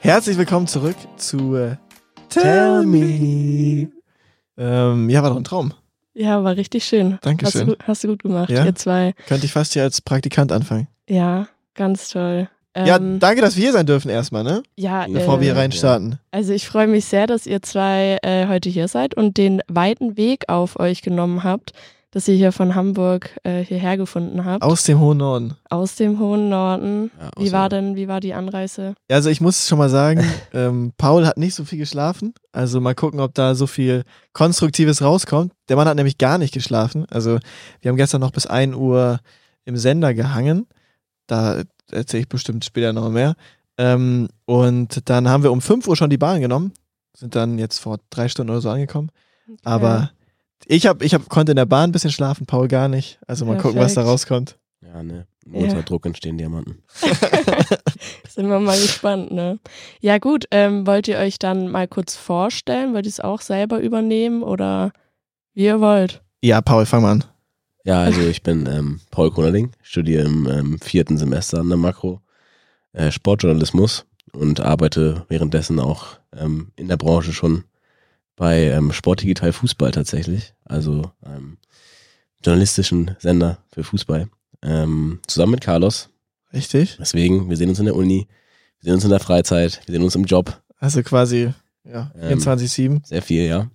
Herzlich willkommen zurück zu äh, Tell Me. Ähm, ja, war doch ein Traum. Ja, war richtig schön. Dankeschön. Hast du, hast du gut gemacht, Ja? ihr zwei. Könnte ich fast hier als Praktikant anfangen. Ja, ganz toll. ja, Ähm, danke, dass wir hier sein dürfen erstmal, ne? ja, Bevor äh, wir reinstarten. Also ich freue mich sehr, dass ihr zwei äh, heute hier seid und den weiten Weg auf euch genommen habt, dass ihr hier von Hamburg äh, hierher gefunden habt. Aus dem hohen Norden. aus dem hohen Norden. Ja, Wie war denn, wie war die Anreise? Ja, Also ich muss schon mal sagen, ähm, Paul hat nicht so viel geschlafen. Also mal gucken, ob da so viel Konstruktives rauskommt. Der Mann hat nämlich gar nicht geschlafen. Also wir haben gestern noch bis 1 Uhr im Sender gehangen. Da erzähle ich bestimmt später noch mehr. Ähm, und dann haben wir um 5 Uhr schon die Bahn genommen. Sind dann jetzt vor drei Stunden oder so angekommen. Aber ich, hab, ich hab, konnte in der Bahn ein bisschen schlafen, Paul gar nicht. Also mal gucken, was da Perfekt. rauskommt. Ja, ne. Ja. Unter Druck entstehen Diamanten. Sind wir mal gespannt, ne? Ja, gut, ähm, wollt ihr euch dann mal kurz vorstellen? Wollt ihr es auch selber übernehmen oder wie ihr wollt? Ja, Paul, fang mal an. Ja, also ich bin ähm, Paul Konerling, studiere im ähm, vierten Semester an der Makro äh, Sportjournalismus und arbeite währenddessen auch ähm, in der Branche schon bei ähm, Sportdigital Fußball tatsächlich, also einem journalistischen Sender für Fußball. Ähm, zusammen mit Carlos. Richtig? Deswegen, wir sehen uns in der Uni, wir sehen uns in der Freizeit, wir sehen uns im Job, Also quasi, ja, Ähm, 24-7. sehr viel, ja.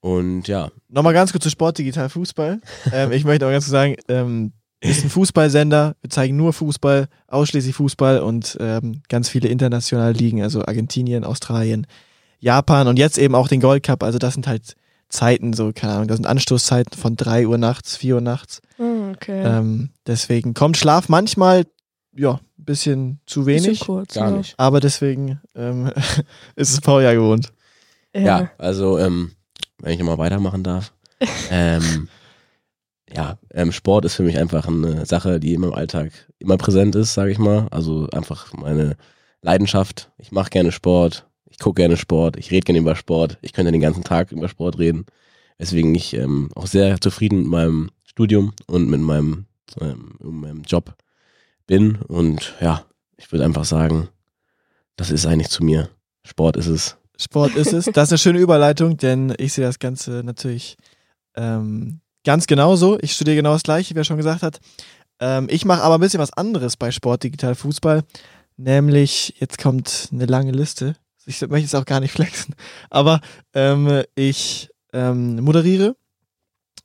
Und ja, Nochmal ganz kurz zu Sport Digital Fußball. ähm, ich möchte auch ganz kurz sagen, ähm, ist ein Fußballsender. Wir zeigen nur Fußball, ausschließlich Fußball und ähm, ganz viele internationale Ligen, also Argentinien, Australien, Japan und jetzt eben auch den Gold Cup. Also das sind halt Zeiten, so, keine Ahnung, das sind Anstoßzeiten von 3 Uhr nachts, 4 Uhr nachts. Hm, okay. Ähm, deswegen kommt Schlaf manchmal, ja, ein bisschen zu wenig. Bisschen kurz, gar ne? nicht. Aber deswegen ähm, ist es Paul ja gewohnt. Ja, also ähm, wenn ich nochmal weitermachen darf. ähm, ja, ähm, Sport ist für mich einfach eine Sache, die in meinem Alltag immer präsent ist, sage ich mal. Also einfach meine Leidenschaft. Ich mache gerne Sport, ich gucke gerne Sport, ich rede gerne über Sport, ich könnte den ganzen Tag über Sport reden. Deswegen ich ähm, auch sehr zufrieden mit meinem Studium und mit meinem, ähm, meinem Job bin. Und ja, ich würde einfach sagen, das ist eigentlich zu mir. Sport ist es. Sport ist es. Das ist eine schöne Überleitung, denn ich sehe das Ganze natürlich ähm, ganz genauso. Ich studiere genau das Gleiche, wie er schon gesagt hat. Ähm, ich mache aber ein bisschen was anderes bei Sport Digital Fußball. Nämlich, jetzt kommt eine lange Liste. Ich möchte es auch gar nicht flexen. Aber ähm, ich ähm, moderiere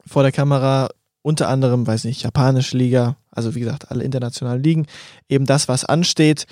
vor der Kamera unter anderem, weiß nicht, japanische Liga, also wie gesagt, alle internationalen Ligen. Eben das, was ansteht.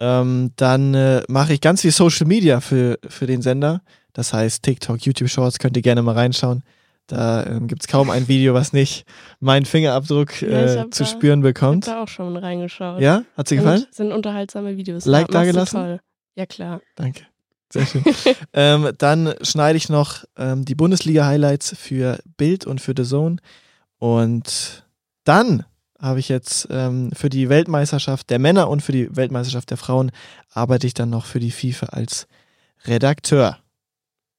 Ähm, dann äh, mache ich ganz viel Social Media für, für den Sender. Das heißt TikTok, YouTube Shorts, könnt ihr gerne mal reinschauen. Da ähm, gibt es kaum ein Video, was nicht meinen Fingerabdruck Ja, ich äh, hab zu da- spüren Ich hab bekommt. da auch schon reingeschaut. Ja, hat dir gefallen? Sind, sind unterhaltsame Videos. Like ja, du dagelassen? Toll. Ja, klar. Danke. Sehr schön. ähm, dann schneide ich noch ähm, die Bundesliga-Highlights für Bild und für The Zone. Und dann habe ich jetzt ähm, für die Weltmeisterschaft der Männer und für die Weltmeisterschaft der Frauen arbeite ich dann noch für die FIFA als Redakteur.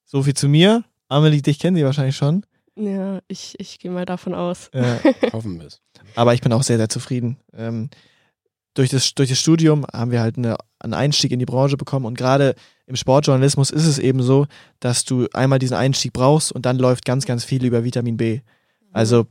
So viel zu mir. Amelie, dich kennen Sie wahrscheinlich schon. Ja, ich, ich gehe mal davon aus. Äh, Hoffen wir es. aber ich bin auch sehr, sehr zufrieden. Ähm, durch, das, durch das Studium haben wir halt eine, einen Einstieg in die Branche bekommen und gerade im Sportjournalismus ist es eben so, dass du einmal diesen Einstieg brauchst und dann läuft ganz, ganz viel über Vitamin B. Also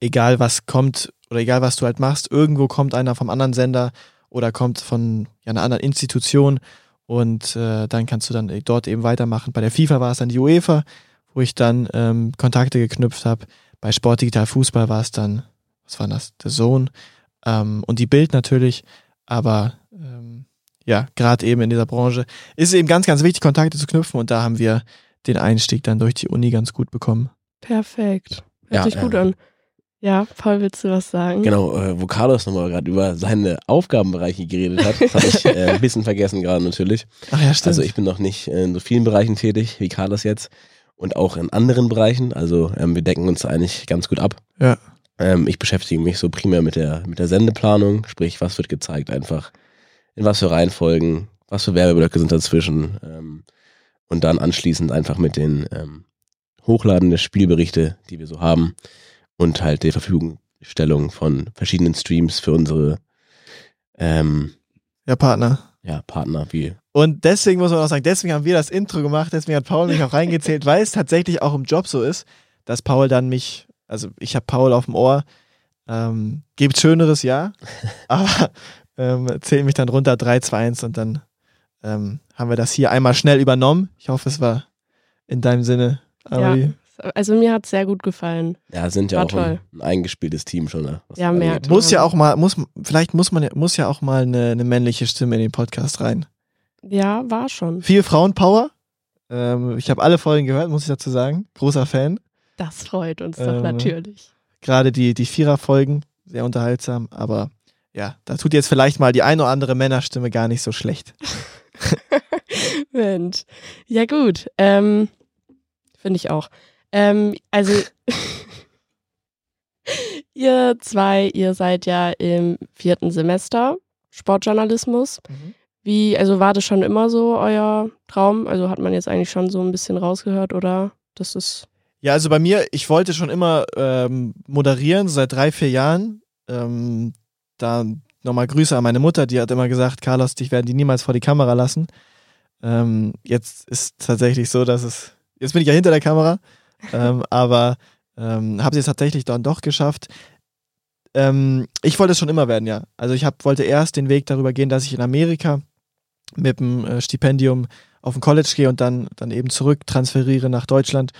egal was kommt oder egal was du halt machst, irgendwo kommt einer vom anderen Sender oder kommt von ja, einer anderen Institution und äh, dann kannst du dann dort eben weitermachen. Bei der FIFA war es dann die UEFA, wo ich dann ähm, Kontakte geknüpft habe. Bei Sport Digital Fußball war es dann, was war das, der Sohn ähm, und die Bild natürlich, aber ähm, ja, gerade eben in dieser Branche ist es eben ganz, ganz wichtig, Kontakte zu knüpfen und da haben wir den Einstieg dann durch die Uni ganz gut bekommen. Perfekt. Hört Ja, sich gut ähm, an. Ja, Paul, willst du was sagen? Genau, äh, wo Carlos nochmal gerade über seine Aufgabenbereiche geredet hat, das habe ich äh, ein bisschen vergessen gerade natürlich. Ach ja, stimmt. Also ich bin noch nicht in so vielen Bereichen tätig wie Carlos jetzt und auch in anderen Bereichen. Also ähm, wir decken uns eigentlich ganz gut ab. Ja. Ähm, ich beschäftige mich so primär mit der mit der Sendeplanung, sprich was wird gezeigt einfach, in was für Reihenfolgen, was für Werbeblöcke sind dazwischen ähm, und dann anschließend einfach mit den ähm, Hochladen der Spielberichte, die wir so haben und halt der Verfügungstellung von verschiedenen Streams für unsere ähm, ja, Partner. ja, Partner wie Und deswegen muss man auch sagen, deswegen haben wir das Intro gemacht, deswegen hat Paul mich auch reingezählt, weil es tatsächlich auch im Job so ist, dass Paul dann mich, also ich habe Paul auf dem Ohr, ähm, gibt Schöneres, ja, aber ähm, zählt mich dann runter 3, 2, 1 und dann ähm, haben wir das hier einmal schnell übernommen. Ich hoffe, es war in deinem Sinne, Amelie. Ja, also mir hat es sehr gut gefallen. Ja, sind ja War auch toll. ein, ein eingespieltes Team schon. Ne? Ja, angeht. Muss ja auch mal, muss, vielleicht muss man, ja- muss ja auch mal eine, eine männliche Stimme in den Podcast rein. Ja, war schon. Viel Frauenpower. Ähm, ich habe alle Folgen gehört, muss ich dazu sagen. Großer Fan. Das freut uns doch Ähm, natürlich. Gerade die, die Vierer-Folgen, sehr unterhaltsam, aber ja, da tut jetzt vielleicht mal die ein oder andere Männerstimme gar nicht so schlecht. Mensch. Ja, gut. Ähm, Finde ich auch. Ähm, also, ihr zwei, ihr seid ja im vierten Semester Sportjournalismus. Wie, also war das schon immer so euer Traum? Also hat man jetzt eigentlich schon so ein bisschen rausgehört, oder? Das ist. Ja, also bei mir, ich wollte schon immer ähm, moderieren, so seit drei, vier Jahren. Ähm, da nochmal Grüße an meine Mutter, die hat immer gesagt, Carlos, dich werden die niemals vor die Kamera lassen. Ähm, jetzt ist tatsächlich so, dass es, jetzt bin ich ja hinter der Kamera, ähm, aber habe es jetzt tatsächlich dann doch geschafft. Ähm, ich wollte es schon immer werden, ja. Also ich hab, wollte erst den Weg darüber gehen, dass ich in Amerika mit dem äh, Stipendium auf ein College gehe und dann, dann eben zurück transferiere nach Deutschland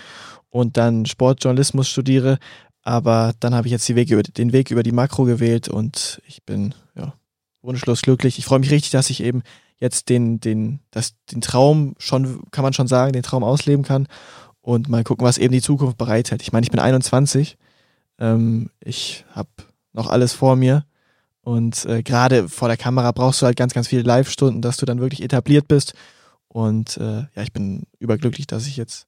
und dann Sportjournalismus studiere. Aber dann habe ich jetzt Weg über, den Weg über die Makro gewählt und ich bin ja, wunschlos glücklich. Ich freue mich richtig, dass ich eben jetzt den, den, das, den Traum schon, kann man schon sagen, den Traum ausleben kann und mal gucken, was eben die Zukunft bereithält. Ich meine, ich bin 21, ähm, ich habe noch alles vor mir und äh, gerade vor der Kamera brauchst du halt ganz, ganz viele Live-Stunden, dass du dann wirklich etabliert bist. Und äh, ja, ich bin überglücklich, dass ich jetzt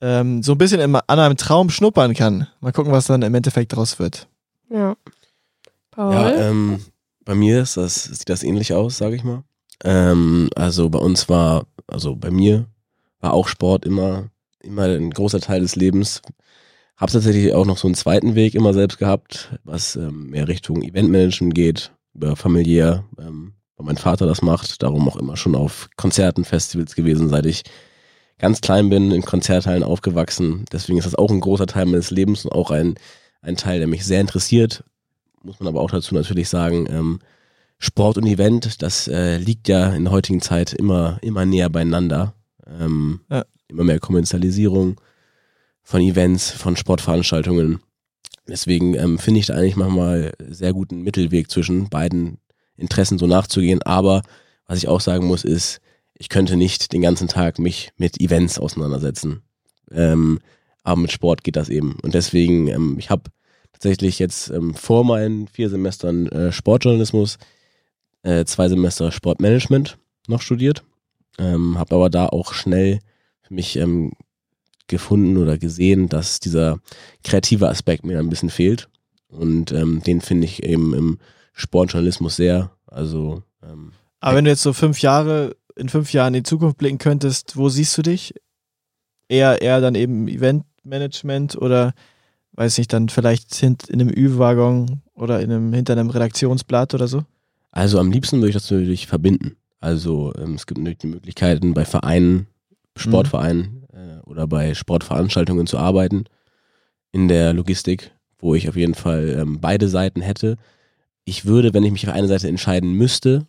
ähm, so ein bisschen im, an einem Traum schnuppern kann. Mal gucken, was dann im Endeffekt daraus wird. Ja. Paul? Ja, ähm, bei mir ist das, sieht das ähnlich aus, sage ich mal. Ähm, also bei uns war, also bei mir war auch Sport immer, immer ein großer Teil des Lebens. Hab tatsächlich auch noch so einen zweiten Weg immer selbst gehabt, was ähm, mehr Richtung Eventmanagement geht, über familiär, ähm, weil mein Vater das macht, darum auch immer schon auf Konzerten, Festivals gewesen, seit ich ganz klein bin, in Konzerthallen aufgewachsen. Deswegen ist das auch ein großer Teil meines Lebens und auch ein, ein Teil, der mich sehr interessiert. Muss man aber auch dazu natürlich sagen, ähm, Sport und Event, das äh, liegt ja in der heutigen Zeit immer, immer näher beieinander. Ähm, Ja. Immer mehr Kommerzialisierung von Events, von Sportveranstaltungen. Deswegen ähm, finde ich da eigentlich manchmal sehr guten Mittelweg zwischen beiden Interessen so nachzugehen. Aber was ich auch sagen muss, ist, ich könnte nicht den ganzen Tag mich mit Events auseinandersetzen. Ähm, aber mit Sport geht das eben. Und deswegen, ähm, ich habe tatsächlich jetzt ähm, vor meinen vier Semestern äh, Sportjournalismus äh, zwei Semester Sportmanagement noch studiert. Ähm, habe aber da auch schnell für mich ähm, gefunden oder gesehen, dass dieser kreative Aspekt mir ein bisschen fehlt. Und ähm, den finde ich eben im Sportjournalismus sehr. Also ähm, Aber wenn du jetzt so fünf Jahre, in fünf Jahren in die Zukunft blicken könntest, wo siehst du dich? Eher, eher dann eben Eventmanagement oder weiß nicht, dann vielleicht hint in einem Ü-Waggon oder in einem, hinter einem Redaktionsblatt oder so? Also am liebsten würde ich das natürlich verbinden. Also ähm, es gibt natürlich die Möglichkeiten bei Vereinen, Sportvereinen äh, oder bei Sportveranstaltungen zu arbeiten in der Logistik, wo ich auf jeden Fall ähm, beide Seiten hätte. Ich würde, wenn ich mich für eine Seite entscheiden müsste,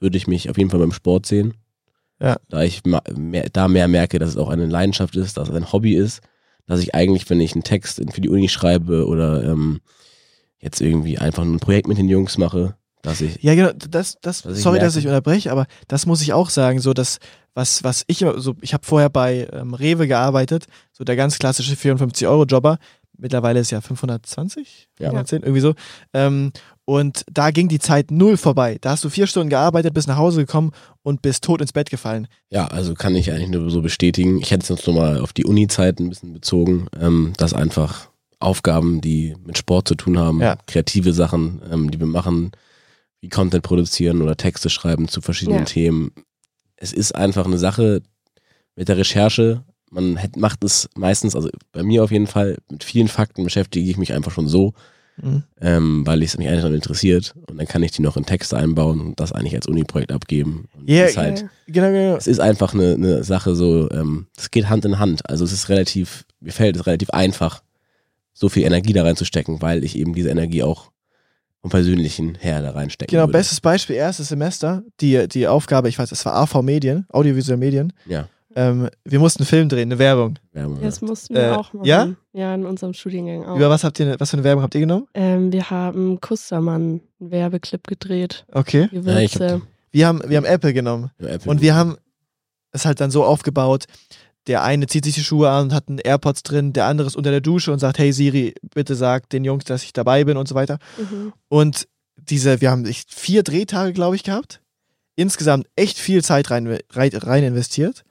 würde ich mich auf jeden Fall beim Sport sehen. Ja. Da ich mehr, da mehr merke, dass es auch eine Leidenschaft ist, dass es ein Hobby ist, dass ich eigentlich, wenn ich einen Text für die Uni schreibe oder ähm, jetzt irgendwie einfach ein Projekt mit den Jungs mache, dass ich Ja, genau, das, das, sorry, merke. dass ich unterbreche, aber das muss ich auch sagen, so dass, was, was ich immer, so, ich habe vorher bei ähm, Rewe gearbeitet, so der ganz klassische 54-Euro-Jobber, mittlerweile ist ja 520, Ja. 510, irgendwie so, ähm, und da ging die Zeit null vorbei. Da hast du vier Stunden gearbeitet, bist nach Hause gekommen und bist tot ins Bett gefallen. Ja, also kann ich eigentlich nur so bestätigen. Ich hätte es jetzt nochmal auf die Uni-Zeit ein bisschen bezogen, ähm, dass einfach Aufgaben, die mit Sport zu tun haben, Ja. kreative Sachen, ähm, die wir machen, wie Content produzieren oder Texte schreiben zu verschiedenen Ja. Themen. Es ist einfach eine Sache mit der Recherche. Man macht es meistens, also bei mir auf jeden Fall, mit vielen Fakten beschäftige ich mich einfach schon so, Mhm. ähm, weil es mich eigentlich dann interessiert und dann kann ich die noch in Texte einbauen und das eigentlich als Uni-Projekt abgeben. Ja, ist halt, Genau, genau. es ist einfach eine, eine Sache so, ähm, es geht Hand in Hand. Also es ist relativ, mir fällt es relativ einfach, so viel Energie da reinzustecken, weil ich eben diese Energie auch vom Persönlichen her da reinstecken Genau, würde. bestes Beispiel, erstes Semester, die, die Aufgabe, ich weiß, es war AV Medien, audiovisuelle Medien. Ja, Ähm, wir mussten einen Film drehen, eine Werbung. Werbung, ja. Das mussten wir Äh, auch machen. ja? Ja, in unserem Studiengang auch. Über was habt ihr, was für eine Werbung habt ihr genommen? Ähm, wir haben Kustermann einen Werbeclip gedreht. Okay. Gewürze. Ja, ich hab Wir haben, wir haben Apple genommen. Ja, Apple Und wir haben es halt dann so aufgebaut, der eine zieht sich die Schuhe an und hat einen AirPods drin, der andere ist unter der Dusche und sagt, hey Siri, bitte sag den Jungs, dass ich dabei bin und so weiter. mhm. Und diese, wir haben vier Drehtage, glaube ich, gehabt. Insgesamt echt viel Zeit rein, rein, rein investiert.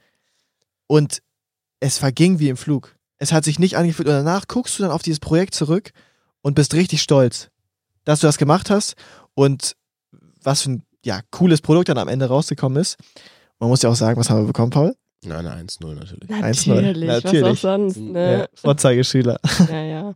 Und es verging wie im Flug. Es hat sich nicht angefühlt. Und danach guckst du dann auf dieses Projekt zurück und bist richtig stolz, dass du das gemacht hast und was für ein ja, cooles Produkt dann am Ende rausgekommen ist. Man muss ja auch sagen, was haben wir bekommen, Paul? Nein, eine 1-0 natürlich. 1-0. Natürlich, was auch Natürlich. sonst, Ja, ne? Vorzeigeschüler. Ja, ja.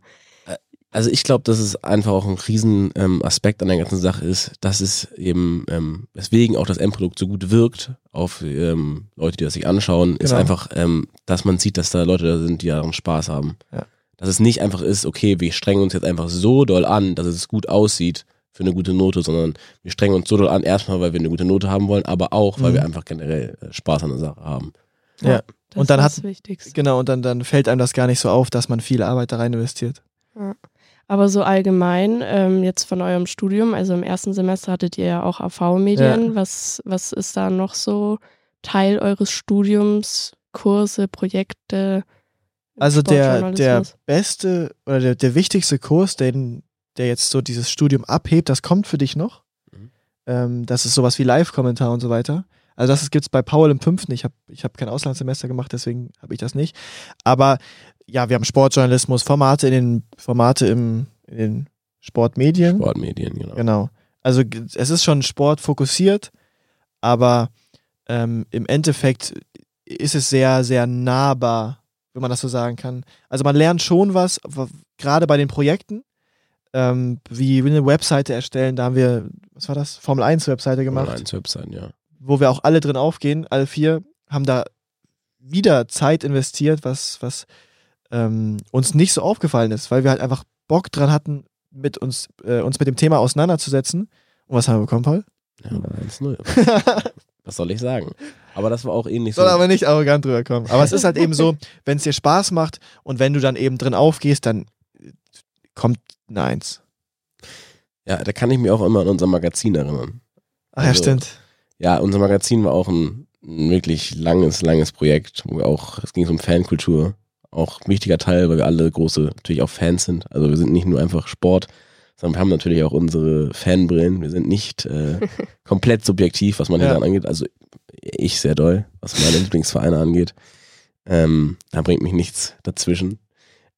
Also ich glaube, dass es einfach auch ein riesen ähm, Aspekt an der ganzen Sache ist, dass es eben, ähm, weswegen auch das Endprodukt so gut wirkt auf ähm, Leute, die das sich anschauen, ist Genau. einfach, ähm, dass man sieht, dass da Leute da sind, die daran Spaß haben. Ja. Dass es nicht einfach ist, okay, wir strengen uns jetzt einfach so doll an, dass es gut aussieht für eine gute Note, sondern wir strengen uns so doll an, erstmal, weil wir eine gute Note haben wollen, aber auch, weil Mhm. wir einfach generell äh, Spaß an der Sache haben. Ja. Das Und dann ist hat- das Wichtigste. Genau, und dann, dann fällt einem das gar nicht so auf, dass man viel Arbeit da rein investiert. Aber so allgemein, ähm, jetzt von eurem Studium, also im ersten Semester hattet ihr ja auch AV-Medien. Ja. Was, was ist da noch so Teil eures Studiums? Kurse, Projekte? Also der, der beste oder der, der wichtigste Kurs, den, der jetzt so dieses Studium abhebt, das kommt für dich noch. Mhm. Ähm, das ist sowas wie Live-Kommentar und so weiter. Also das gibt es bei Paul im fünften. Ich habe ich hab kein Auslandssemester gemacht, deswegen habe ich das nicht. Aber ja, wir haben Sportjournalismus, Formate in den Formate im, in den Sportmedien. Sportmedien, genau. Genau. Also es ist schon sportfokussiert, aber ähm, im Endeffekt ist es sehr, sehr nahbar, wenn man das so sagen kann. Also man lernt schon was, gerade bei den Projekten, ähm, wie eine Webseite erstellen, da haben wir, was war das? Formel 1 Webseite gemacht, Online Webseiten, ja. wo wir auch alle drin aufgehen, alle vier, haben da wieder Zeit investiert, was, was ähm, uns nicht so aufgefallen ist, weil wir halt einfach Bock dran hatten, mit uns, äh, uns mit dem Thema auseinanderzusetzen. Und was haben wir bekommen, Paul? Ja, 1-0. Was soll ich sagen? Aber das war auch ähnlich so. Soll aber nicht arrogant drüber kommen. Aber es ist halt eben so, wenn es dir Spaß macht und wenn du dann eben drin aufgehst, dann äh, kommt eine Eins. Ja, da kann ich mich auch immer an unser Magazin erinnern. Ach ja, Also- stimmt. Ja, unser Magazin war auch ein, ein wirklich langes, langes Projekt, wo wir auch, es ging um Fankultur. Auch ein wichtiger Teil, weil wir alle große, natürlich auch Fans sind. Also wir sind nicht nur einfach Sport, sondern wir haben natürlich auch unsere Fanbrillen. Wir sind nicht äh, komplett subjektiv, was manche Ja. Sachen angeht. Also ich sehr doll, was meine Lieblingsvereine angeht. Ähm, da bringt mich nichts dazwischen.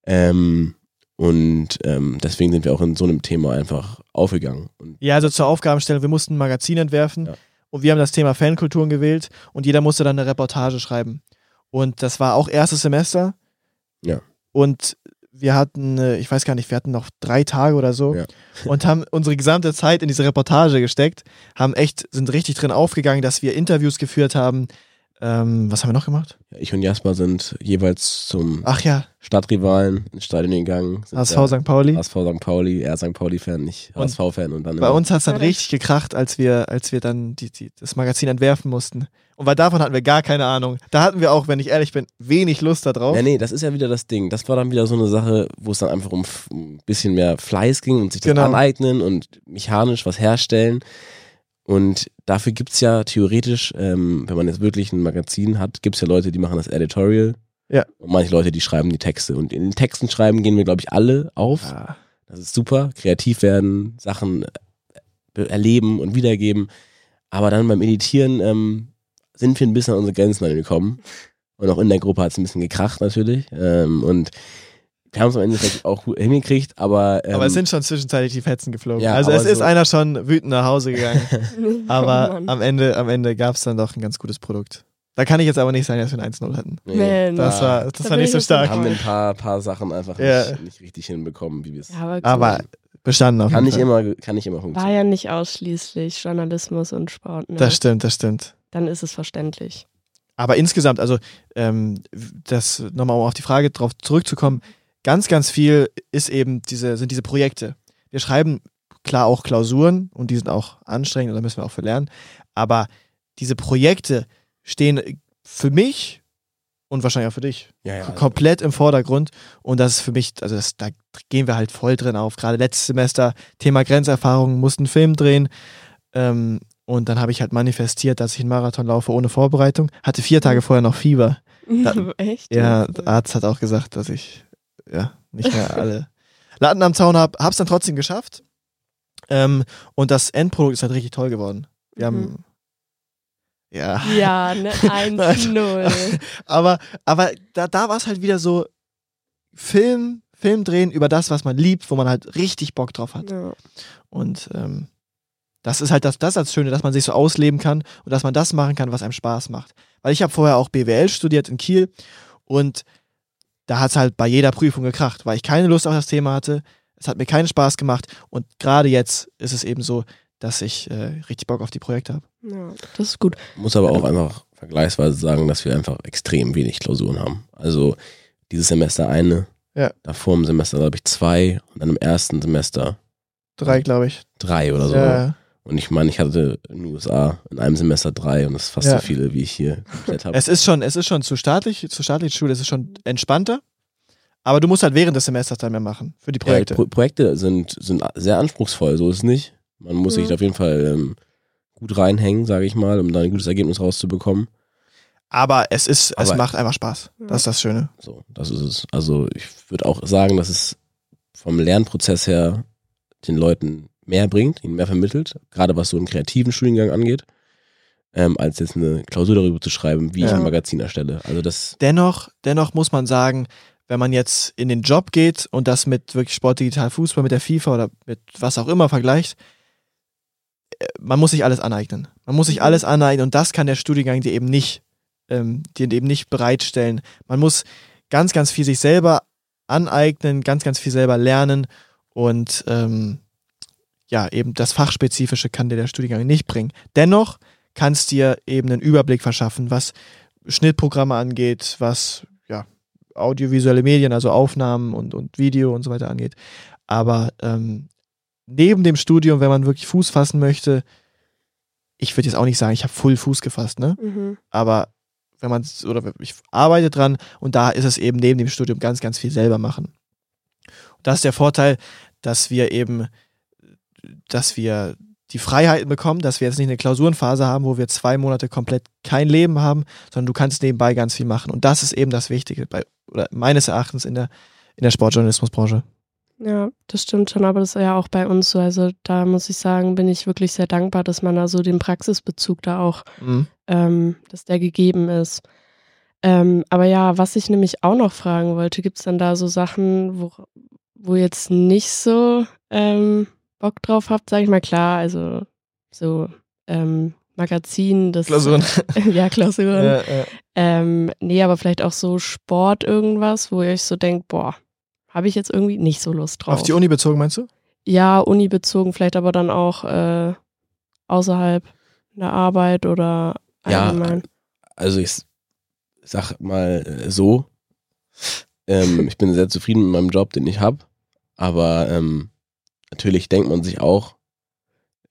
Ähm, und ähm, deswegen sind wir auch in so einem Thema einfach aufgegangen. Und Ja, also zur Aufgabenstellung, wir mussten ein Magazin entwerfen Ja. und wir haben das Thema Fankulturen gewählt und jeder musste dann eine Reportage schreiben. Und das war auch erstes Semester. Ja. Und wir hatten, äh, ich weiß gar nicht, wir hatten noch drei Tage oder so Ja. und haben unsere gesamte Zeit in diese Reportage gesteckt, haben echt, sind richtig drin aufgegangen, dass wir Interviews geführt haben. Ähm, was haben wir noch gemacht? ich und Jasper sind jeweils zum Ach ja, Stadtrivalen ins Stadion gegangen. HSV St. Pauli. HSV St. Pauli, er St. Pauli-Fan, nicht HSV-Fan und dann Bei uns hat es dann richtig gekracht, als wir, als wir dann die, die, das Magazin entwerfen mussten. Und weil davon hatten wir gar keine Ahnung. Da hatten wir auch, wenn ich ehrlich bin, wenig Lust darauf. Ja, nee, das ist ja wieder das Ding. Das war dann wieder so eine Sache, wo es dann einfach um ein bisschen mehr Fleiß ging und sich das Genau. aneignen und mechanisch was herstellen. Und dafür gibt's ja theoretisch, ähm, wenn man jetzt wirklich ein Magazin hat, gibt's ja Leute, die machen das Editorial. Ja. Und manche Leute, die schreiben die Texte. Und in den Texten schreiben gehen wir, glaube ich, alle auf. Ja. Das ist super. Kreativ werden, Sachen äh, erleben und wiedergeben. Aber dann beim Editieren ähm, sind wir ein bisschen an unsere Grenzen angekommen. Und auch in der Gruppe hat es ein bisschen gekracht natürlich. Ähm, und wir haben es am Ende vielleicht auch gut hingekriegt, aber, ähm, aber es sind schon zwischenzeitlich die Fetzen geflogen. Ja, also es ist so- einer schon wütend nach Hause gegangen. aber oh am Ende, am Ende gab es dann doch ein ganz gutes Produkt. Da kann ich jetzt aber nicht sagen, dass wir ein 1-0 hatten. nee. Das da war, das Da war nicht ich so stark. haben wir ein paar, paar Sachen einfach Ja. nicht, nicht richtig hinbekommen, wie wir es. Ja, aber, Aber bestanden auf Kann jeden nicht Fall. immer, kann nicht immer War funktionieren. ja nicht ausschließlich Journalismus und Sport. Ne? Das stimmt, das stimmt. Dann ist es verständlich. Aber insgesamt, also ähm, das nochmal um auf die Frage drauf zurückzukommen, ganz, ganz viel ist eben diese, sind diese Projekte. Wir schreiben klar auch Klausuren und die sind auch anstrengend und da müssen wir auch für lernen. Aber diese Projekte stehen für mich und wahrscheinlich auch für dich Ja, ja, also, komplett im Vordergrund. Und das ist für mich, also das, da gehen wir halt voll drin auf. Gerade letztes Semester, Thema Grenzerfahrung, mussten einen Film drehen. Ähm, und dann habe ich halt manifestiert, dass ich einen Marathon laufe ohne Vorbereitung. Hatte vier Tage vorher noch Fieber. Da- Echt? Ja, der Arzt hat auch gesagt, dass ich ja nicht mehr alle Latten am Zaun habe. Hab's dann trotzdem geschafft. Ähm, und das Endprodukt ist halt richtig toll geworden. Wir haben ja, Ja, ne, 1-0. aber aber da, da war es halt wieder so Film, Film drehen über das, was man liebt, wo man halt richtig Bock drauf hat. ja. Und ähm, das ist halt das, das als Schöne, dass man sich so ausleben kann und dass man das machen kann, was einem Spaß macht. Weil ich habe vorher auch BWL studiert in Kiel und da hat es halt bei jeder Prüfung gekracht, weil ich keine Lust auf das Thema hatte. Es hat mir keinen Spaß gemacht und gerade jetzt ist es eben so, dass ich äh, richtig Bock auf die Projekte habe. ja, das ist gut. muss aber auch einfach vergleichsweise sagen, dass wir einfach extrem wenig Klausuren haben. Also dieses Semester eine, Ja. davor im Semester glaube ich zwei und dann im ersten Semester Drei, glaube ich. drei oder so. Ja, Und ich meine, ich hatte in den USA in einem Semester drei und das ist fast Ja. so viele, wie ich hier komplett habe. es ist schon, es ist schon zu staatlich, zur staatlichen Schule, es ist schon entspannter. Aber du musst halt während des Semesters dann mehr machen für die Projekte. Ja, Pro Projekte sind, sind sehr anspruchsvoll, so ist es nicht. Man muss sich Mhm. da auf jeden Fall ähm, gut reinhängen, sage ich mal, um da ein gutes Ergebnis rauszubekommen. Aber es ist, es Aber- macht einfach Spaß. Ja. Das ist das Schöne. So, das ist es. Also ich würde auch sagen, dass es vom Lernprozess her den Leuten mehr bringt, ihnen mehr vermittelt, gerade was so einen kreativen Studiengang angeht, ähm, als jetzt eine Klausur darüber zu schreiben, wie ich Ja. ein Magazin erstelle. Also das, Dennoch, dennoch muss man sagen, wenn man jetzt in den Job geht und das mit wirklich Sport, Digital, Fußball, mit der FIFA oder mit was auch immer vergleicht, äh, man muss sich alles aneignen. Man muss sich Mhm. alles aneignen und das kann der Studiengang dir eben nicht, ähm, dir eben nicht bereitstellen. Man muss ganz, ganz viel sich selber aneignen, ganz, ganz viel selber lernen und ähm, ja, eben das Fachspezifische kann dir der Studiengang nicht bringen. Dennoch kann es dir eben einen Überblick verschaffen, was Schnittprogramme angeht, was ja, audiovisuelle Medien, also Aufnahmen und, und Video und so weiter angeht. Aber ähm, neben dem Studium, wenn man wirklich Fuß fassen möchte, ich würde jetzt auch nicht sagen, ich habe voll Fuß gefasst, ne? Mhm. Aber wenn man oder ich arbeite dran und da ist es eben neben dem Studium ganz, ganz viel selber machen. Und das ist der Vorteil, dass wir eben, dass wir die Freiheiten bekommen, dass wir jetzt nicht eine Klausurenphase haben, wo wir zwei Monate komplett kein Leben haben, sondern du kannst nebenbei ganz viel machen. Und das ist eben das Wichtige, bei, oder meines Erachtens in der, in der Sportjournalismusbranche. Ja, das stimmt schon, aber das ist ja auch bei uns so. Also da muss ich sagen, bin ich wirklich sehr dankbar, dass man da so den Praxisbezug da auch, ähm, dass der gegeben ist. Ähm, aber ja, was ich nämlich auch noch fragen wollte, gibt es dann da so Sachen, wo, wo jetzt nicht so ähm, Bock drauf habt, sag ich mal, klar, also so ähm, Magazin, das Klausuren. ja, Klausuren. Ja, ja. Ähm, nee, aber vielleicht auch so Sport irgendwas, wo ihr euch so denkt, boah, habe ich jetzt irgendwie nicht so Lust drauf. Auf die Uni bezogen, meinst du? Ja, Uni bezogen, vielleicht aber dann auch äh, außerhalb der Arbeit oder Ja, allgemein. also ich sag mal äh, so, ähm, ich bin sehr zufrieden mit meinem Job, den ich habe, aber ähm, natürlich denkt man sich auch,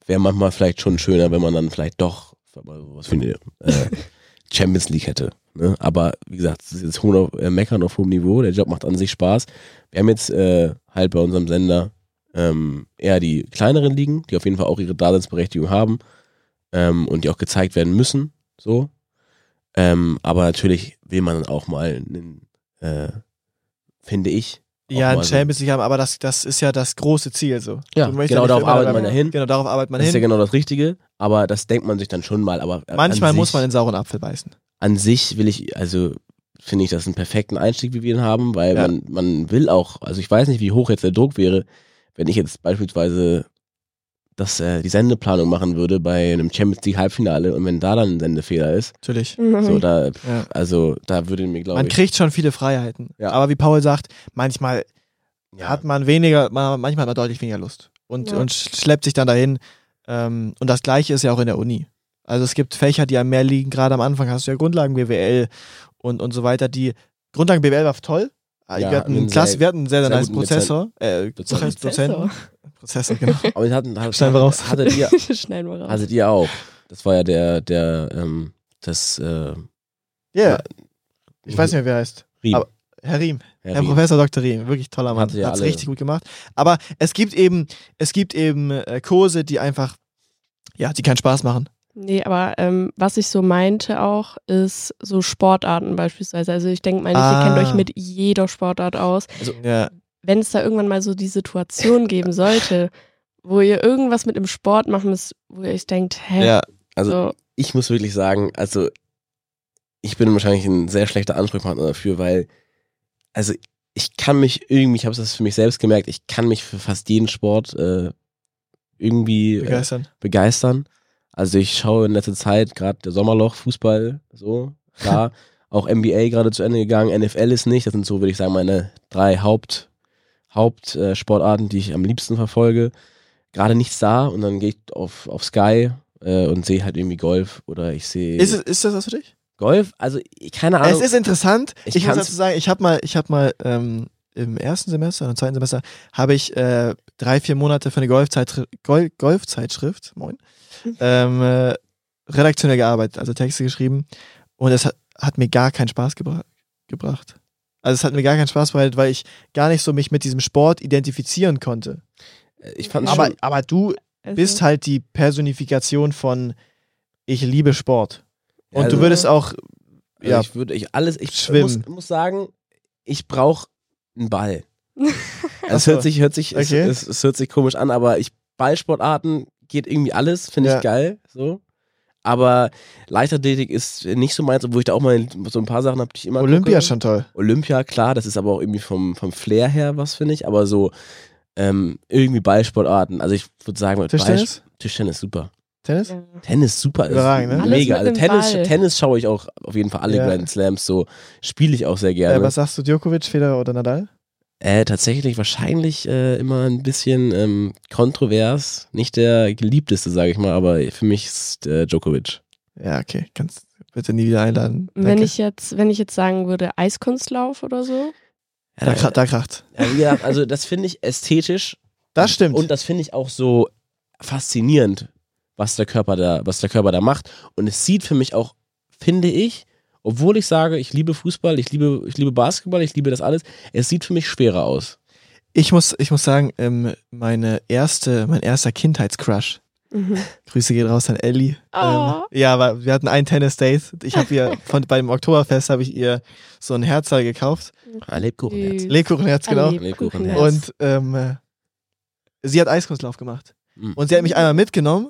wäre manchmal vielleicht schon schöner, wenn man dann vielleicht doch was für eine äh, Champions League hätte. Ne? Aber wie gesagt, es ist jetzt hohen, äh, meckern auf hohem Niveau, der Job macht an sich Spaß. Wir haben jetzt äh, halt bei unserem Sender ähm, eher die kleineren Ligen, die auf jeden Fall auch ihre Daseinsberechtigung haben ähm, und die auch gezeigt werden müssen. So. Ähm, aber natürlich will man dann auch mal, einen, äh, finde ich. Ja, ein Champions League haben, aber das, das ist ja das große Ziel so. Ja, genau nicht darauf arbeitet man ja hin. Genau, darauf arbeitet man Das ist ja hin. genau das Richtige, aber das denkt man sich dann schon mal. Aber Manchmal an muss sich, man in sauren Apfel beißen. An sich will ich, also finde ich das einen perfekten Einstieg, wie wir ihn haben, weil Ja. man, man will auch, also ich weiß nicht, wie hoch jetzt der Druck wäre, wenn ich jetzt beispielsweise das, äh, die Sendeplanung machen würde bei einem Champions League Halbfinale und wenn da dann ein Sendefehler ist, Natürlich. so da, Ja. also da würde mir glaube Man ich, kriegt schon viele Freiheiten. Ja. Aber wie Paul sagt, manchmal Ja. hat man weniger, man, manchmal hat man deutlich weniger Lust und, Ja. und schleppt sich dann dahin. Ähm, und das gleiche ist ja auch in der Uni. Also es gibt Fächer, die einem mehr liegen. Gerade am Anfang hast du ja Grundlagen BWL und, und so weiter. Die Grundlagen BWL war toll. Ja, wir, hatten einen Klasse, sehr- wir hatten einen sehr, sehr, sehr nice Prozessor. Äh, Dozent. was heißt Dozenten? Prozessor, genau. Aber wir hatten, hat, Schneiden wir raus. Hattet ihr, Schneiden wir raus. hattet ihr auch. Das war ja der, der, ähm, das, äh, Ja, ich weiß nicht mehr, wer er heißt. Riem. Aber- Herr Riem. Herr Herr Riem. Professor Dr. Riem, wirklich toller Mann. Hatte ja Hat's alle- richtig gut gemacht. Aber es gibt eben, es gibt eben äh, Kurse, die einfach, ja, die keinen Spaß machen. Nee, aber ähm, was ich so meinte auch, ist so Sportarten beispielsweise. Also ich denke mal, nicht, Ah. ihr kennt euch mit jeder Sportart aus. Ja, Wenn es da irgendwann mal so die Situation geben sollte, wo ihr irgendwas mit dem Sport machen müsst, wo ihr euch denkt, hä, ja. Also so, ich muss wirklich sagen, also ich bin wahrscheinlich ein sehr schlechter Ansprechpartner dafür, weil, also ich kann mich irgendwie, ich habe das für mich selbst gemerkt, ich kann mich für fast jeden Sport äh, irgendwie äh, begeistern. Also ich schaue in letzter Zeit gerade der Sommerloch, Fußball, so, klar. auch NBA gerade zu Ende gegangen, NFL ist nicht. Das sind so, würde ich sagen, meine drei Haupt, Hauptsportarten, äh, die ich am liebsten verfolge. Gerade nichts da und dann gehe ich auf, auf Sky äh, und sehe halt irgendwie Golf oder ich sehe Ist, es, ist das was für dich? Golf. Also keine Ahnung. Es ist interessant. Ich Ich, muss dazu sagen, ich habe mal, ich habe mal ähm, im ersten Semester oder im zweiten Semester habe ich äh, drei, vier Monate für eine Golfzeitschrift, Gol Golfzeitschrift, moin, ähm, äh, redaktionell gearbeitet, also Texte geschrieben und es hat, hat mir gar keinen Spaß gebra gebracht. Also es hat mir gar keinen Spaß bereitet, weil ich gar nicht so mich mit diesem Sport identifizieren konnte. ich fand Aber, schon, aber du also, bist halt die Personifikation von ich liebe Sport. Und Also- du würdest auch also ja, ich würde ich alles, ich Schwimmen. muss, muss sagen, ich brauche einen Ball. Ach Es so. hört sich, hört sich, es, Okay. es, es hört sich komisch an, aber ich Ballsportarten geht irgendwie alles, finde Ja. ich geil, so. Aber Leichtathletik ist nicht so meins, obwohl ich da auch mal so ein paar Sachen habe, die ich immer Olympia schon toll. Olympia, klar, das ist aber auch irgendwie vom, vom Flair her was, finde ich. Aber so ähm, irgendwie Ballsportarten. Also ich würde sagen, mit Ball, Tischtennis? Tischtennis super. Tennis? ja. Tennis super. ist Überragend, ne? Mega. Also Tennis, Ball. Tennis schaue ich auch auf jeden Fall alle Ja. Grand Slams so. Spiele ich auch sehr Äh, gerne. was sagst du, Djokovic, Federer oder Nadal? Äh, tatsächlich wahrscheinlich äh, immer ein bisschen ähm, kontrovers. Nicht der geliebteste, sage ich mal, aber für mich ist äh, Djokovic. Ja, okay. Kannst bitte nie wieder einladen. Wenn ich jetzt, wenn ich jetzt sagen würde, Eiskunstlauf oder so, Da, kra- da kracht. Ja, also das finde ich ästhetisch Das stimmt. und das finde ich auch so faszinierend, was der Körper da, was der Körper da macht. Und es sieht für mich auch, finde ich, obwohl ich sage, ich liebe Fußball, ich liebe, ich liebe Basketball, ich liebe das alles, es sieht für mich schwerer aus. ich, muss, ich muss sagen, ähm, meine erste, mein erster Kindheitscrush. mhm. Grüße geht raus an Ellie. Oh. Ähm, ja, aber wir hatten ein Tennis-Date. Ich habe ihr von beim Oktoberfest habe ich ihr so ein Herzteil gekauft. Ah, Lebkuchenherz. Lebkuchenherz, Ah, genau. Lebkuchenherz. Und ähm, äh, sie hat Eiskunstlauf gemacht. Mhm. Und sie hat mich einmal mitgenommen.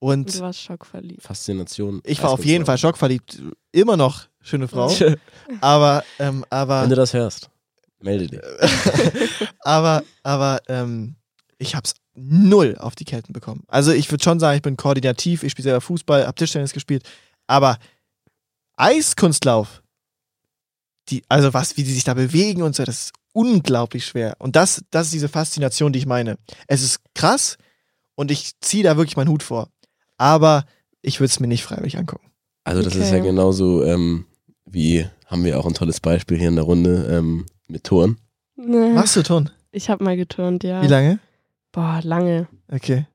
Und du warst schockverliebt. Faszination. ich war auf jeden Fall schockverliebt. Immer noch schöne Frau. Aber, ähm, aber Wenn du das hörst, melde dich. aber, aber ähm, ich hab's null auf die Ketten bekommen. Also ich würde schon sagen, ich bin koordinativ, ich spiele selber Fußball, hab Tischtennis gespielt, aber Eiskunstlauf, die, also was, wie die sich da bewegen und so, das ist unglaublich schwer. Und das, das ist diese Faszination, die ich meine. Es ist krass und ich ziehe da wirklich meinen Hut vor. Aber ich würde es mir nicht freiwillig angucken. Also das ist ja Okay. genauso ähm, wie, haben wir auch ein tolles Beispiel hier in der Runde ähm, mit Toren. Nee. Machst du Ton? Ich habe mal geturnt, ja. Wie lange? Boah, lange. Okay.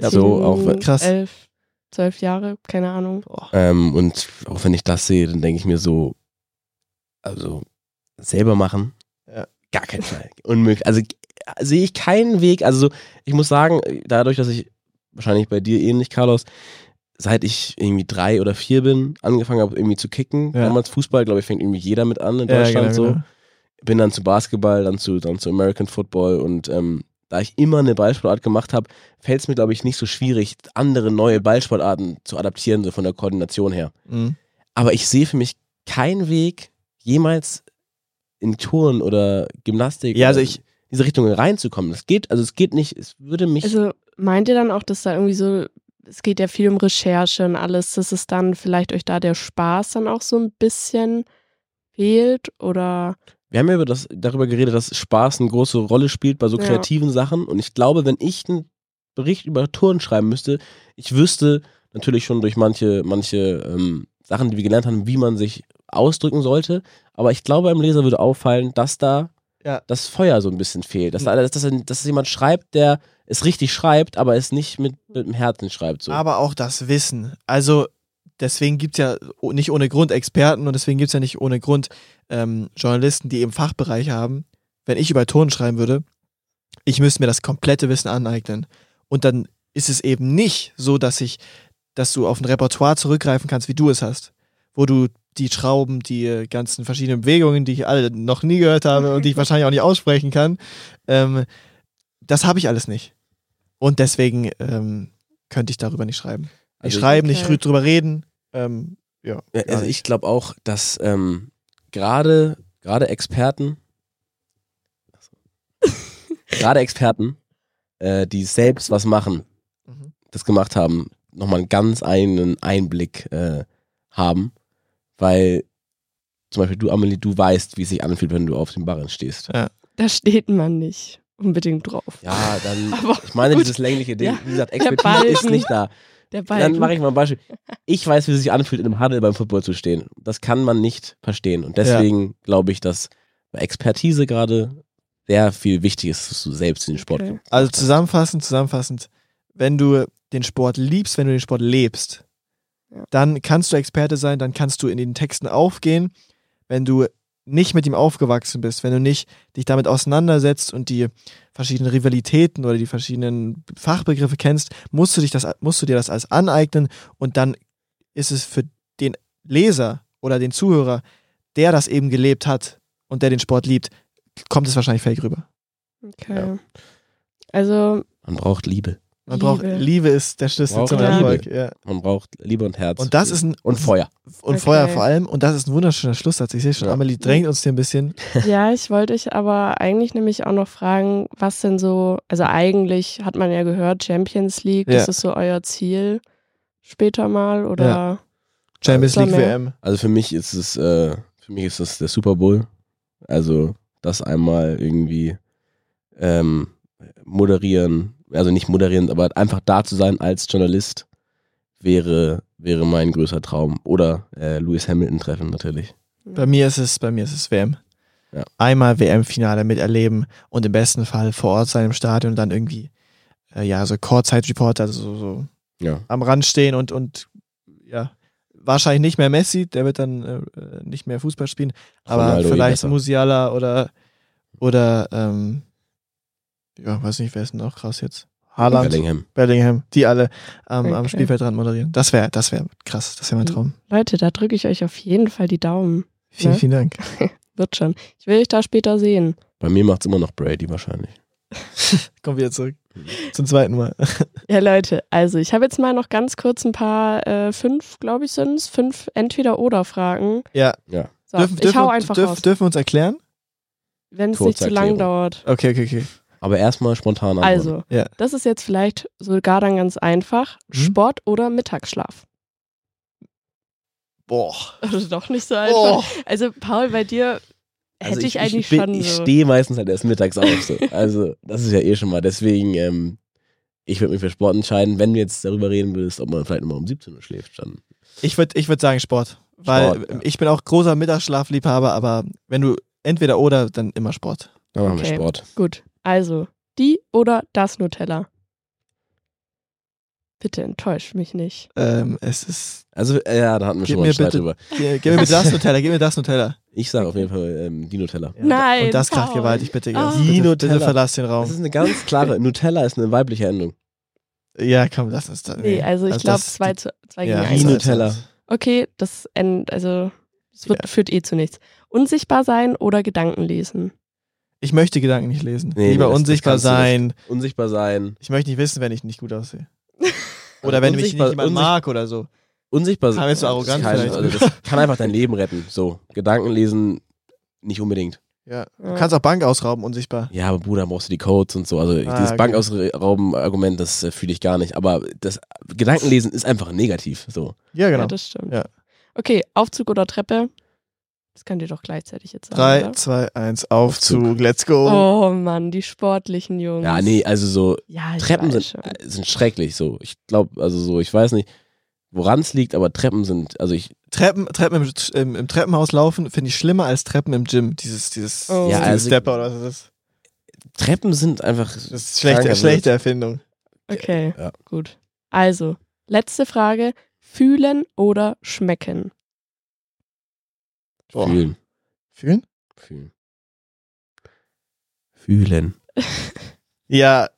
Ja, so auch wenn- Krass. Elf, zwölf Jahre, keine Ahnung. Ähm, und auch wenn ich das sehe, dann denke ich mir so, also selber machen, Ja. gar kein Fall. Unmöglich. Also äh, sehe ich keinen Weg. Also so, ich muss sagen, dadurch, dass ich wahrscheinlich bei dir ähnlich, Carlos, seit ich irgendwie drei oder vier bin, angefangen habe irgendwie zu kicken. Ja. Damals Fußball, glaube ich, fängt irgendwie jeder mit an in Ja, Deutschland genau, so. genau. bin dann zu Basketball, dann zu, dann zu American Football und ähm, da ich immer eine Ballsportart gemacht habe, fällt es mir, glaube ich, nicht so schwierig, andere neue Ballsportarten zu adaptieren, so von der Koordination her. Mhm. Aber ich sehe für mich keinen Weg, jemals in Touren oder Gymnastik Ja, also oder ich- in diese Richtung reinzukommen. Das geht, also es geht nicht, es würde mich. Also meint ihr dann auch, dass da irgendwie so, es geht ja viel um Recherche und alles, dass es dann vielleicht euch da der Spaß dann auch so ein bisschen fehlt? Oder wir haben ja über das, darüber geredet, dass Spaß eine große Rolle spielt bei so Ja. kreativen Sachen. Und ich glaube, wenn ich einen Bericht über Touren schreiben müsste, ich wüsste natürlich schon durch manche, manche ähm, Sachen, die wir gelernt haben, wie man sich ausdrücken sollte. Aber ich glaube, einem Leser würde auffallen, dass da Ja. das Feuer so ein bisschen fehlt. Dass, da, dass, dass, dass jemand schreibt, der es richtig schreibt, aber es nicht mit, mit dem Herzen schreibt. So. Aber auch das Wissen. Also deswegen gibt es ja nicht ohne Grund Experten und deswegen gibt es ja nicht ohne Grund ähm, Journalisten, die eben Fachbereiche haben. Wenn ich über Ton schreiben würde, ich müsste mir das komplette Wissen aneignen. Und dann ist es eben nicht so, dass ich, dass du auf ein Repertoire zurückgreifen kannst, wie du es hast. Wo du die Schrauben, die ganzen verschiedenen Bewegungen, die ich alle noch nie gehört habe und die ich wahrscheinlich auch nicht aussprechen kann, ähm, das habe ich alles nicht. Und deswegen ähm, könnte ich darüber nicht schreiben. Nicht Also ich- schreiben, nicht Okay. drü- drüber reden. Ähm, ja, Ja, also nicht. ich glaube auch, dass ähm, gerade gerade Experten, gerade Experten, äh, die selbst was machen, Mhm. das gemacht haben, nochmal einen ganz eigenen Einblick äh, haben, weil zum Beispiel du, Amelie, du weißt, wie es sich anfühlt, wenn du auf dem Barren stehst. Da steht man nicht unbedingt drauf. Ja, dann, Aber ich meine gut. dieses längliche Ding, Ja, wie gesagt, Expertise ist nicht da. Der Ball. Dann mache ich mal ein Beispiel. Ich weiß, wie es sich anfühlt, in einem Huddle beim Football zu stehen. Das kann man nicht verstehen. Und deswegen glaube ich, dass bei Expertise gerade sehr viel wichtig ist, dass du selbst den Sport Okay. Also zusammenfassend, zusammenfassend, wenn du den Sport liebst, wenn du den Sport lebst, Ja. dann kannst du Experte sein, dann kannst du in den Texten aufgehen. Wenn du nicht mit ihm aufgewachsen bist, wenn du nicht dich damit auseinandersetzt und die verschiedenen Rivalitäten oder die verschiedenen Fachbegriffe kennst, musst du dich das, musst du dir das alles aneignen und dann ist es für den Leser oder den Zuhörer, der das eben gelebt hat und der den Sport liebt, kommt es wahrscheinlich fake rüber. Okay. Ja. Also, Man braucht Liebe. Man Liebe. braucht Liebe ist der Schlüssel Braucht zum Liebe. Erfolg. Ja. Man braucht Liebe und Herz. Und das ist ein und Feuer. und Okay. Feuer vor allem und das ist ein wunderschöner Schlusssatz. Ich sehe schon, Ja. Amelie drängt uns hier ein bisschen. ja, ich wollte dich aber eigentlich nämlich auch noch fragen, was denn so, also eigentlich hat man ja gehört, Champions League, Ja. das ist so euer Ziel später mal oder Champions Da League mehr. WM. Also für mich ist es, äh, für mich ist das der Super Bowl. Also das einmal irgendwie ähm, moderieren, also nicht moderieren, aber einfach da zu sein als Journalist wäre, wäre mein größter Traum. Oder äh, Lewis Hamilton treffen natürlich. Bei mir ist es, bei mir ist es WM. Ja. Einmal WM-Finale miterleben und im besten Fall vor Ort sein im Stadion und dann irgendwie, äh, ja, so Courtside-Reporter, also so, so Ja. am Rand stehen und, und ja, wahrscheinlich nicht mehr Messi, der wird dann äh, nicht mehr Fußball spielen, aber Ronaldo eh vielleicht. Musiala oder, oder, ähm, ja, weiß nicht, wer ist denn noch krass jetzt? Haaland. Bellingham. Bellingham, die alle am, am Okay. Spielfeldrand moderieren. Das wäre das wär krass, das wäre mein Traum. Leute, da drücke ich euch auf jeden Fall die Daumen. Vielen, Ne? vielen Dank. Wird schon. Ich will euch da später sehen. Bei mir macht es immer noch Brady wahrscheinlich. Komm wieder zurück. Zum zweiten Mal. Ja, Leute, also ich habe jetzt mal noch ganz kurz ein paar, äh, fünf, glaube ich, sind es, fünf Entweder-Oder-Fragen. Ja, So, dürfen, ich dürfen, hau einfach dürf, raus, dürfen wir uns erklären? wenn es nicht zu lang dauert. Okay, okay, okay. Aber erstmal spontan antworten. Also, Ja. das ist jetzt vielleicht sogar dann ganz einfach. Mhm. Sport oder Mittagsschlaf? Boah. Also doch nicht so einfach. Boah. Also, Paul, bei dir Also hätte ich, ich, eigentlich bin- schon Ich so. stehe meistens halt erst mittags auf. So. Also, das ist ja eh schon mal. Deswegen, ähm, ich würde mich für Sport entscheiden. Wenn du jetzt darüber reden würdest, ob man vielleicht nochmal um 17 Uhr schläft, dann. Ich würde ich würd sagen Sport. Weil Sport, ja. ich bin auch großer Mittagsschlafliebhaber, aber wenn du entweder oder, dann immer Sport. Dann machen Okay. wir Sport. Gut, also die oder das Nutella? Bitte enttäusch mich nicht. Ähm, es ist. Also, äh, ja, da hatten wir Gib schon mal einen Streit bitte- drüber. Gib, gib mir das Nutella, gib mir das Nutella. Ich sage auf jeden Fall ähm, die Nutella. Ja, Nein, Und das kracht Paul. gewaltig, bitte. Bitte, Die bitte Nutella. verlass den Das Raum. ist eine ganz klare. Nutella ist eine weibliche Endung. Ja, komm, lass uns da. Nee, also ich glaube das- 2 zu zwei ja, gegen Die 1. so- Nutella. Okay, das end, also es wird, führt eh zu nichts. Unsichtbar sein oder Gedanken lesen? Ich möchte Gedanken nicht lesen. Nee, Lieber nee, unsichtbar sein. Unsichtbar sein. Ich möchte nicht wissen, wenn ich nicht gut aussehe. Oder wenn mich nicht jemand mag oder so. Unsichtbar jetzt so das arrogant kann, vielleicht. also das kann einfach dein Leben retten. So. Gedanken lesen nicht unbedingt. Ja. Du kannst auch Bank ausrauben, unsichtbar. Ja, aber Bruder, brauchst du die Codes und so. Also Ah, dieses okay. Bankausrauben-Argument, das äh, fühle ich gar nicht. Aber das Gedankenlesen ist einfach negativ. So. Ja, genau. Ja, das stimmt. Ja. Okay, Aufzug oder Treppe? Das könnt ihr doch gleichzeitig jetzt sagen. Drei, oder? zwei, eins, Aufzug, Aufzug. let's go. Oh Mann, die sportlichen Jungs. Ja, nee, also so Ja, Treppen sind, schon. äh, sind schrecklich so. Ich glaube, also so, ich weiß nicht, woran es liegt, aber Treppen sind, also ich, Treppen, Treppen im, im, im Treppenhaus laufen finde ich schlimmer als Treppen im Gym. Dieses, dieses, Oh. dieses Ja, also- Stepper oder was ist das? Treppen sind einfach. Das ist schlechte, schlechte Erfindung. Okay, Ja. gut. Also, letzte Frage. Fühlen oder schmecken? Boah. Fühlen. Fühlen? Fühlen. Fühlen. Ja,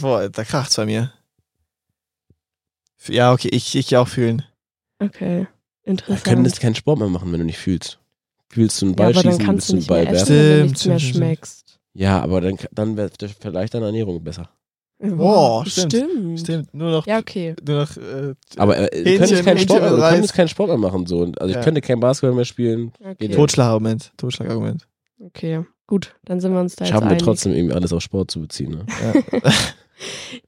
boah, da kracht's bei mir. Ja, okay, ich, ich auch fühlen. Okay, Da interessant. können jetzt keinen Sport mehr machen, wenn du nicht fühlst. Fühlst du einen ja, Ball aber dann schießen, kannst willst du einen nicht mehr Ball essen, werfen? wenn du Stimmt, nichts mehr stimmt, stimmt. schmeckst. Ja, aber dann, dann wäre vielleicht deine Ernährung besser. Boah, stimmt. stimmt. Stimmt, nur noch, Ja, okay. nur noch, äh, Aber äh, du Hähnchen- könntest keinen Hähnchen Sport, du Reis. könntest keinen Sport mehr machen. So. Und- Also Ja. ich könnte kein Basketball mehr spielen. Okay. Tot- Totschlagargument. Totschlagargument. okay, gut. Dann sind wir uns da jetzt Schaffen wir einig. trotzdem irgendwie alles auf Sport zu beziehen. Ne? Ja.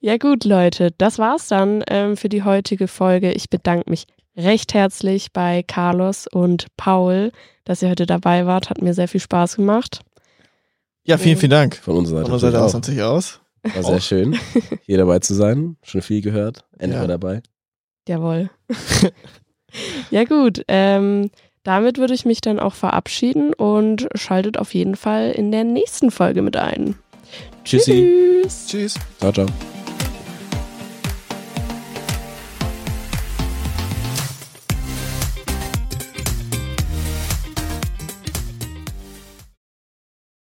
Ja gut, Leute, das war's dann ähm, für die heutige Folge. Ich bedanke mich recht herzlich bei Carlos und Paul, dass ihr heute dabei wart. Hat mir sehr viel Spaß gemacht. ja, vielen, vielen Dank. Von unserer Seite. Von unserer Seite aus natürlich natürlich aus. Auch. War sehr schön, hier dabei zu sein. Schon viel gehört. Endlich Ja. mal dabei. Jawohl. ja gut, ähm, damit würde ich mich dann auch verabschieden und schaltet auf jeden Fall in der nächsten Folge mit ein. Tschüssi. Tschüss. Tschüss. Ciao, ciao.